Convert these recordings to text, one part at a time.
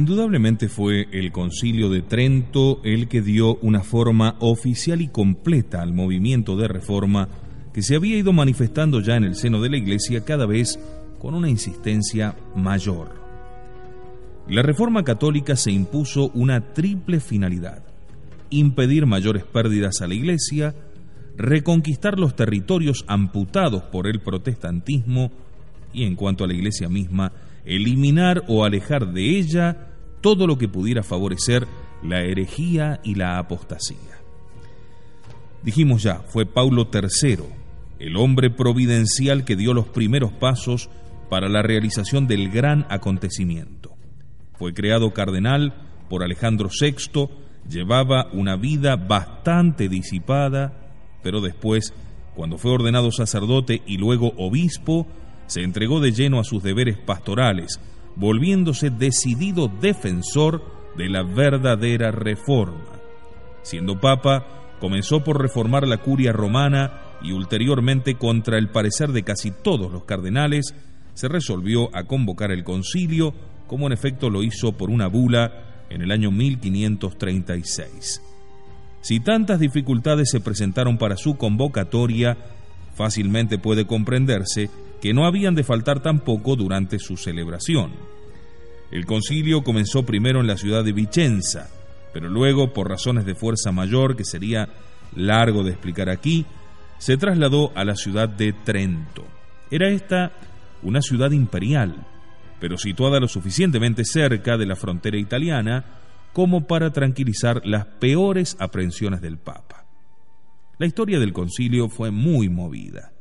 Indudablemente fue el concilio de Trento el que dio una forma oficial y completa al movimiento de reforma que se había ido manifestando ya en el seno de la Iglesia cada vez con una insistencia mayor. La reforma católica se impuso una triple finalidad, impedir mayores pérdidas a la Iglesia, reconquistar los territorios amputados por el protestantismo y en cuanto a la Iglesia misma, eliminar o alejar de ella todo lo que pudiera favorecer la herejía y la apostasía. Dijimos ya, fue Paulo III, el hombre providencial que dio los primeros pasos para la realización del gran acontecimiento. Fue creado cardenal por Alejandro VI, llevaba una vida bastante disipada, pero después, cuando fue ordenado sacerdote y luego obispo, se entregó de lleno a sus deberes pastorales, volviéndose decidido defensor de la verdadera reforma. Siendo papa, comenzó por reformar la curia romana y ulteriormente, contra el parecer de casi todos los cardenales, se resolvió a convocar el concilio, como en efecto lo hizo por una bula en el año 1536. Si tantas dificultades se presentaron para su convocatoria, fácilmente puede comprenderse que no habían de faltar tampoco durante su celebración. El concilio comenzó primero en la ciudad de Vicenza, pero luego, por razones de fuerza mayor que sería largo de explicar aquí, se trasladó a la ciudad de Trento. Era esta una ciudad imperial, pero situada lo suficientemente cerca de la frontera italiana como para tranquilizar las peores aprensiones del Papa. La historia del concilio fue muy movida.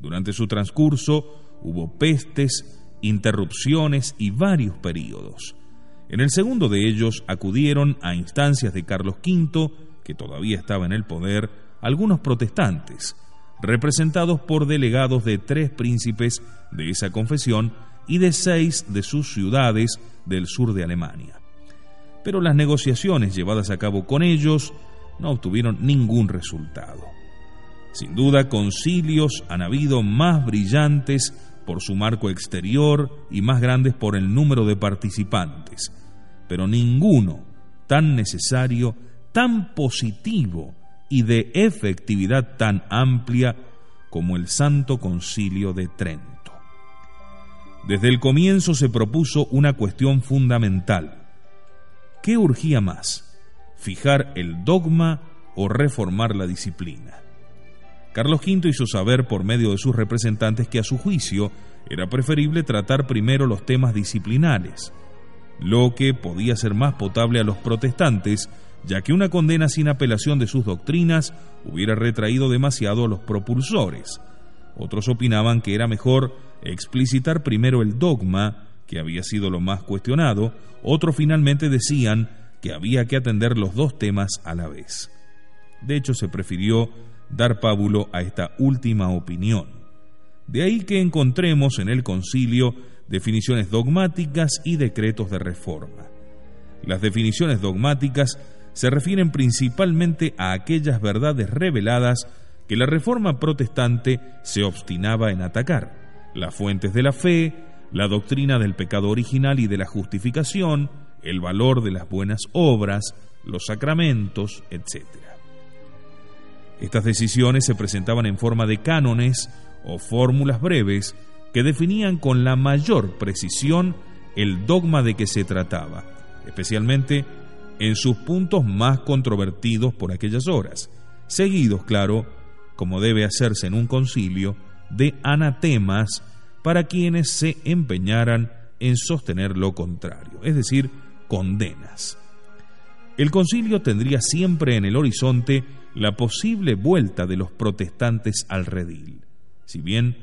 Durante su transcurso hubo pestes, interrupciones y varios períodos. En el segundo de ellos acudieron a instancias de Carlos V, que todavía estaba en el poder, algunos protestantes, representados por delegados de tres príncipes de esa confesión y de seis de sus ciudades del sur de Alemania. Pero las negociaciones llevadas a cabo con ellos no obtuvieron ningún resultado. Sin duda, concilios han habido más brillantes por su marco exterior y más grandes por el número de participantes, pero ninguno tan necesario, tan positivo y de efectividad tan amplia como el Santo Concilio de Trento. Desde el comienzo se propuso una cuestión fundamental. ¿Qué urgía más? ¿Fijar el dogma o reformar la disciplina? Carlos V hizo saber por medio de sus representantes que a su juicio era preferible tratar primero los temas disciplinares, lo que podía ser más potable a los protestantes, ya que una condena sin apelación de sus doctrinas hubiera retraído demasiado a los propulsores. Otros opinaban que era mejor explicitar primero el dogma, que había sido lo más cuestionado, otros finalmente decían que había que atender los dos temas a la vez. De hecho, se prefirió dar pábulo a esta última opinión. De ahí que encontremos en el concilio definiciones dogmáticas y decretos de reforma. Las definiciones dogmáticas se refieren principalmente a aquellas verdades reveladas que la reforma protestante se obstinaba en atacar, las fuentes de la fe, la doctrina del pecado original y de la justificación, el valor de las buenas obras, los sacramentos, etc. Estas decisiones se presentaban en forma de cánones o fórmulas breves que definían con la mayor precisión el dogma de que se trataba, especialmente en sus puntos más controvertidos por aquellas horas, seguidos, claro, como debe hacerse en un concilio, de anatemas para quienes se empeñaran en sostener lo contrario, es decir, condenas. El concilio tendría siempre en el horizonte la posible vuelta de los protestantes al redil. Si bien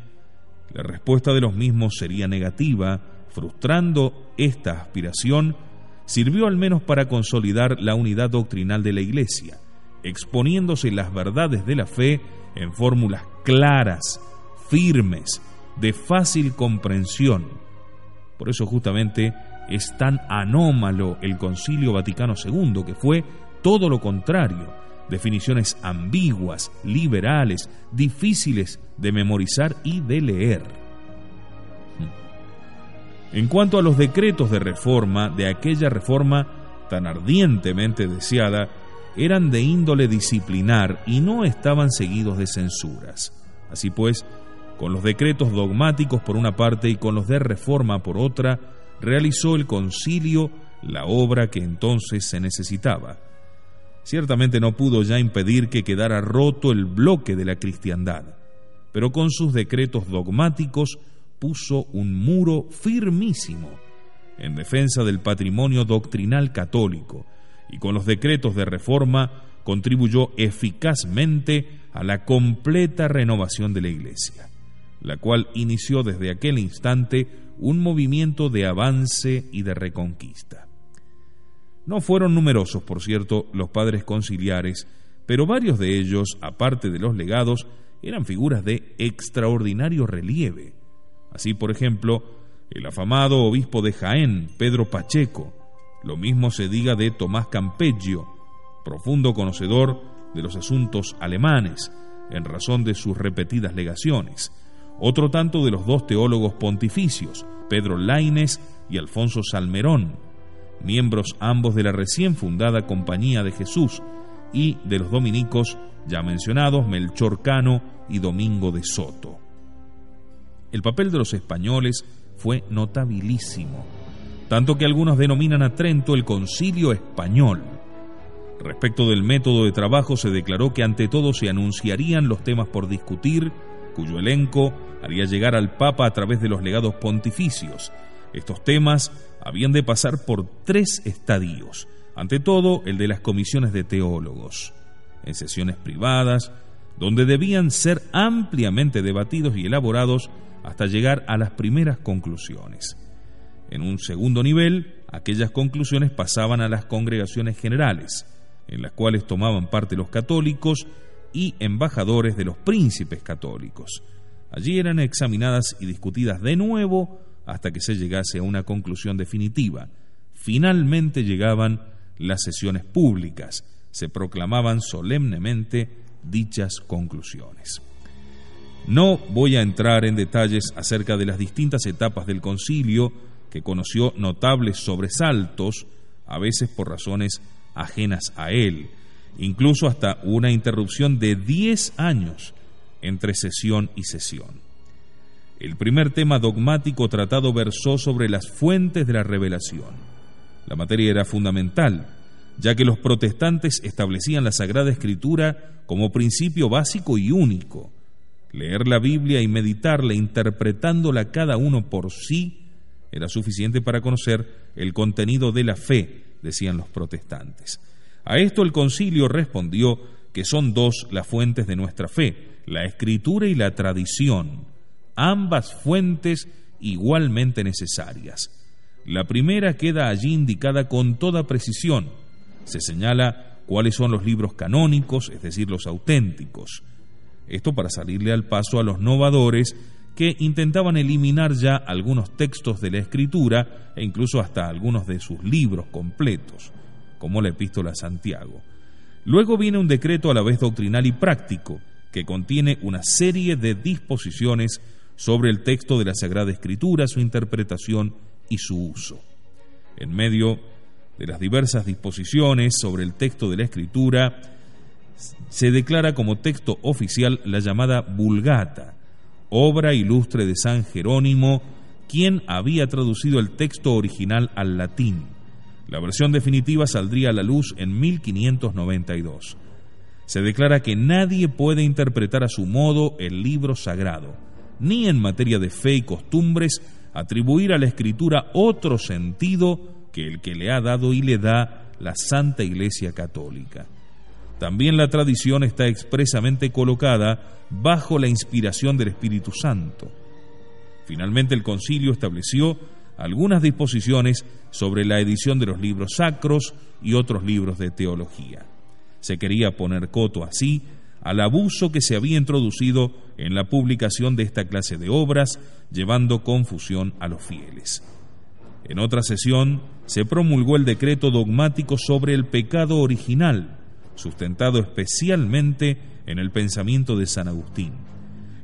la respuesta de los mismos sería negativa, frustrando esta aspiración, sirvió al menos para consolidar la unidad doctrinal de la Iglesia, exponiéndose las verdades de la fe en fórmulas claras, firmes, de fácil comprensión. Por eso justamente es tan anómalo el Concilio Vaticano II, que fue todo lo contrario, definiciones ambiguas, liberales, difíciles de memorizar y de leer. En cuanto a los decretos de reforma de aquella reforma tan ardientemente deseada, eran de índole disciplinar y no estaban seguidos de censuras. Así pues, con los decretos dogmáticos por una parte y con los de reforma por otra, realizó el concilio la obra que entonces se necesitaba. Ciertamente no pudo ya impedir que quedara roto el bloque de la cristiandad, pero con sus decretos dogmáticos puso un muro firmísimo en defensa del patrimonio doctrinal católico y con los decretos de reforma contribuyó eficazmente a la completa renovación de la Iglesia, la cual inició desde aquel instante un movimiento de avance y de reconquista. No fueron numerosos, por cierto, los padres conciliares, pero varios de ellos, aparte de los legados, eran figuras de extraordinario relieve. Así, por ejemplo, el afamado obispo de Jaén, Pedro Pacheco, lo mismo se diga de Tomás Campeggio, profundo conocedor de los asuntos alemanes, en razón de sus repetidas legaciones, otro tanto de los dos teólogos pontificios, Pedro Laines y Alfonso Salmerón, miembros ambos de la recién fundada Compañía de Jesús, y de los dominicos ya mencionados Melchor Cano y Domingo de Soto. El papel de los españoles fue notabilísimo, tanto que algunos denominan a Trento el concilio español. Respecto del método de trabajo se declaró que ante todo se anunciarían los temas por discutir, cuyo elenco haría llegar al Papa a través de los legados pontificios. Estos temas habían de pasar por tres estadios. Ante todo, el de las comisiones de teólogos, en sesiones privadas, donde debían ser ampliamente debatidos y elaborados hasta llegar a las primeras conclusiones. En un segundo nivel, aquellas conclusiones pasaban a las congregaciones generales, en las cuales tomaban parte los católicos y embajadores de los príncipes católicos. Allí eran examinadas y discutidas de nuevo hasta que se llegase a una conclusión definitiva. Finalmente llegaban las sesiones públicas, se proclamaban solemnemente dichas conclusiones. No voy a entrar en detalles acerca de las distintas etapas del concilio, que conoció notables sobresaltos, a veces por razones ajenas a él, incluso hasta una interrupción de 10 años entre sesión y sesión. El primer tema dogmático tratado versó sobre las fuentes de la revelación. La materia era fundamental, ya que los protestantes establecían la Sagrada Escritura como principio básico y único. Leer la Biblia y meditarla interpretándola cada uno por sí era suficiente para conocer el contenido de la fe, decían los protestantes. A esto el concilio respondió que son dos las fuentes de nuestra fe, la escritura y la tradición, ambas fuentes igualmente necesarias. La primera queda allí indicada con toda precisión. Se señala cuáles son los libros canónicos, es decir, los auténticos. Esto para salirle al paso a los novadores que intentaban eliminar ya algunos textos de la escritura e incluso hasta algunos de sus libros completos como la epístola a Santiago. Luego viene un decreto a la vez doctrinal y práctico, que contiene una serie de disposiciones sobre el texto de la Sagrada Escritura, su interpretación y su uso. En medio de las diversas disposiciones sobre el texto de la Escritura, se declara como texto oficial la llamada Vulgata, obra ilustre de San Jerónimo, quien había traducido el texto original al latín La versión definitiva saldría a la luz en 1592. Se declara que nadie puede interpretar a su modo el libro sagrado, ni en materia de fe y costumbres atribuir a la escritura otro sentido que el que le ha dado y le da la Santa Iglesia Católica. También la tradición está expresamente colocada bajo la inspiración del Espíritu Santo. Finalmente el concilio estableció algunas disposiciones sobre la edición de los libros sacros y otros libros de teología. Se quería poner coto así al abuso que se había introducido en la publicación de esta clase de obras, llevando confusión a los fieles. En otra sesión se promulgó el decreto dogmático sobre el pecado original, sustentado especialmente en el pensamiento de San Agustín.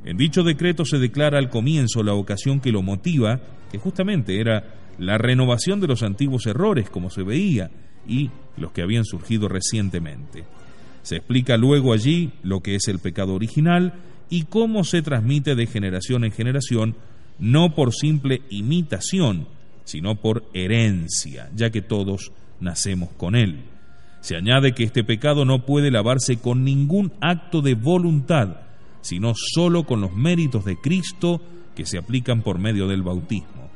En dicho decreto se declara al comienzo la ocasión que lo motiva, que justamente era la renovación de los antiguos errores como se veía y los que habían surgido recientemente. Se explica luego allí lo que es el pecado original y cómo se transmite de generación en generación, no por simple imitación, sino por herencia, ya que todos nacemos con él. Se añade que este pecado no puede lavarse con ningún acto de voluntad, sino solo con los méritos de Cristo que se aplican por medio del bautismo.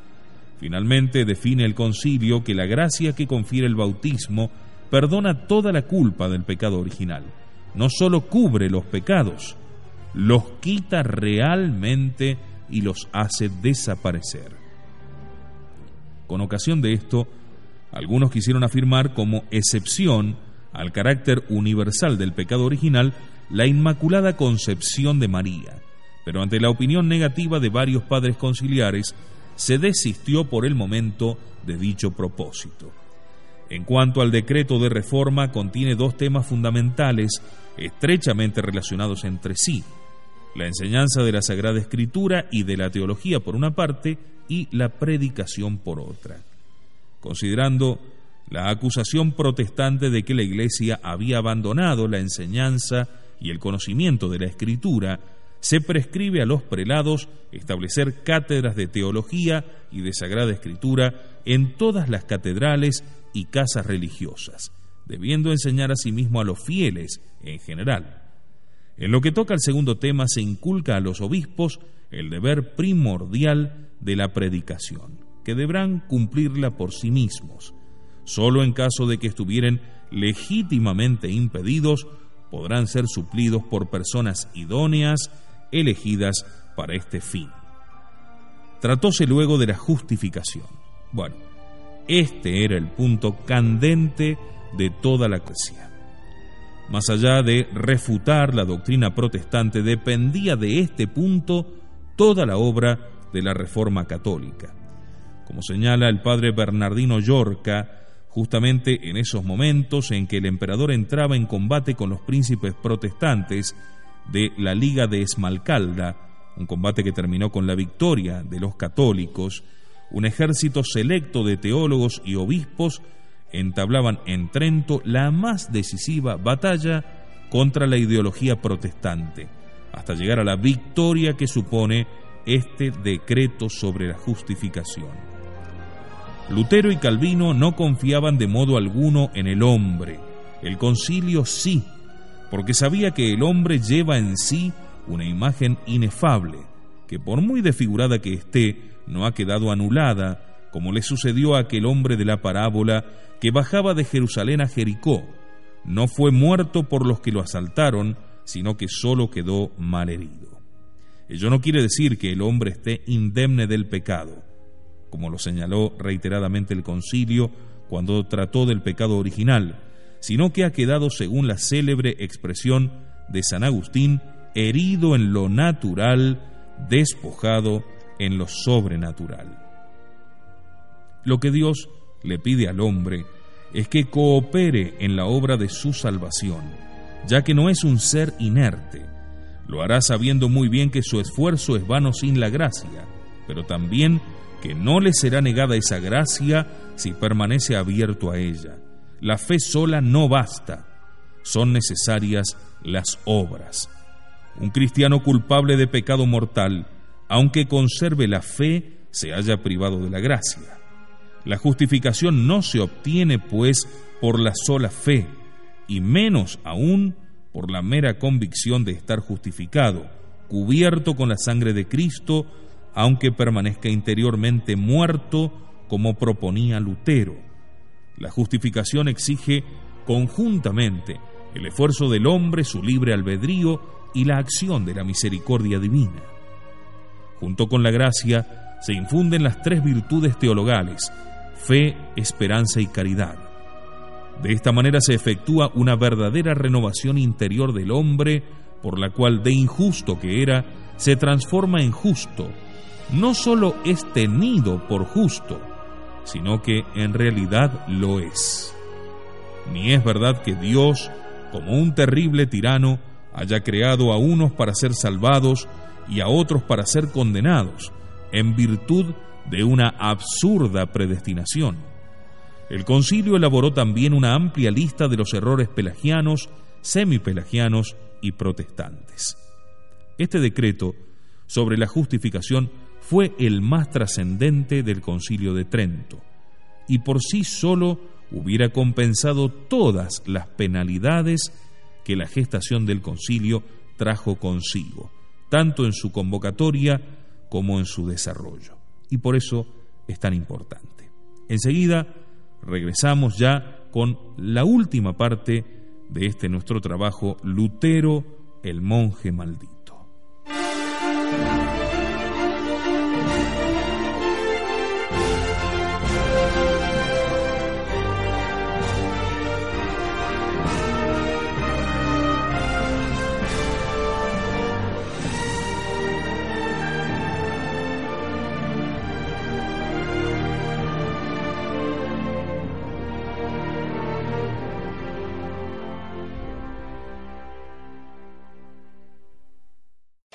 Finalmente define el concilio que la gracia que confiere el bautismo perdona toda la culpa del pecado original. No solo cubre los pecados, los quita realmente y los hace desaparecer. Con ocasión de esto, algunos quisieron afirmar como excepción al carácter universal del pecado original la Inmaculada Concepción de María, pero ante la opinión negativa de varios padres conciliares, se desistió por el momento de dicho propósito. En cuanto al decreto de reforma, contiene dos temas fundamentales estrechamente relacionados entre sí, la enseñanza de la Sagrada Escritura y de la teología por una parte y la predicación por otra. Considerando la acusación protestante de que la Iglesia había abandonado la enseñanza y el conocimiento de la Escritura, se prescribe a los prelados establecer cátedras de teología y de Sagrada Escritura en todas las catedrales y casas religiosas, debiendo enseñar asimismo a los fieles en general. En lo que toca al segundo tema se inculca a los obispos el deber primordial de la predicación que deberán cumplirla por sí mismos. Solo en caso de que estuvieran legítimamente impedidos, podrán ser suplidos por personas idóneas elegidas para este fin. Tratóse luego de la justificación. Bueno, este era el punto candente de toda la Iglesia. Más allá de refutar la doctrina protestante, dependía de este punto toda la obra de la Reforma Católica. Como señala el padre Bernardino Llorca, justamente en esos momentos en que el emperador entraba en combate con los príncipes protestantes de la Liga de Esmalcalda, un combate que terminó con la victoria de los católicos, un ejército selecto de teólogos y obispos entablaban en Trento la más decisiva batalla contra la ideología protestante, hasta llegar a la victoria que supone este decreto sobre la justificación. Lutero y Calvino no confiaban de modo alguno en el hombre. El concilio sí, porque sabía que el hombre lleva en sí una imagen inefable, que por muy desfigurada que esté, no ha quedado anulada, como le sucedió a aquel hombre de la parábola que bajaba de Jerusalén a Jericó. No fue muerto por los que lo asaltaron, sino que solo quedó malherido. Ello no quiere decir que el hombre esté indemne del pecado como lo señaló reiteradamente el concilio cuando trató del pecado original, sino que ha quedado, según la célebre expresión de San Agustín, herido en lo natural, despojado en lo sobrenatural. Lo que Dios le pide al hombre es que coopere en la obra de su salvación, ya que no es un ser inerte. Lo hará sabiendo muy bien que su esfuerzo es vano sin la gracia, pero también que no le será negada esa gracia si permanece abierto a ella. La fe sola no basta, son necesarias las obras. Un cristiano culpable de pecado mortal, aunque conserve la fe, se haya privado de la gracia. La justificación no se obtiene, pues, por la sola fe, y menos aún por la mera convicción de estar justificado, cubierto con la sangre de Cristo, aunque permanezca interiormente muerto, como proponía Lutero. La justificación exige conjuntamente el esfuerzo del hombre, su libre albedrío y la acción de la misericordia divina. Junto con la gracia se infunden las tres virtudes teologales, fe, esperanza y caridad. De esta manera se efectúa una verdadera renovación interior del hombre, por la cual de injusto que era, se transforma en justo. No sólo es tenido por justo, sino que en realidad lo es. Ni es verdad que Dios, como un terrible tirano, haya creado a unos para ser salvados y a otros para ser condenados, en virtud de una absurda predestinación. El concilio elaboró también una amplia lista de los errores pelagianos, semipelagianos y protestantes. Este decreto sobre la justificación fue el más trascendente del concilio de Trento, y por sí solo hubiera compensado todas las penalidades que la gestación del concilio trajo consigo, tanto en su convocatoria como en su desarrollo. Y por eso es tan importante. Enseguida regresamos ya con la última parte de este nuestro trabajo, Lutero, el monje maldito.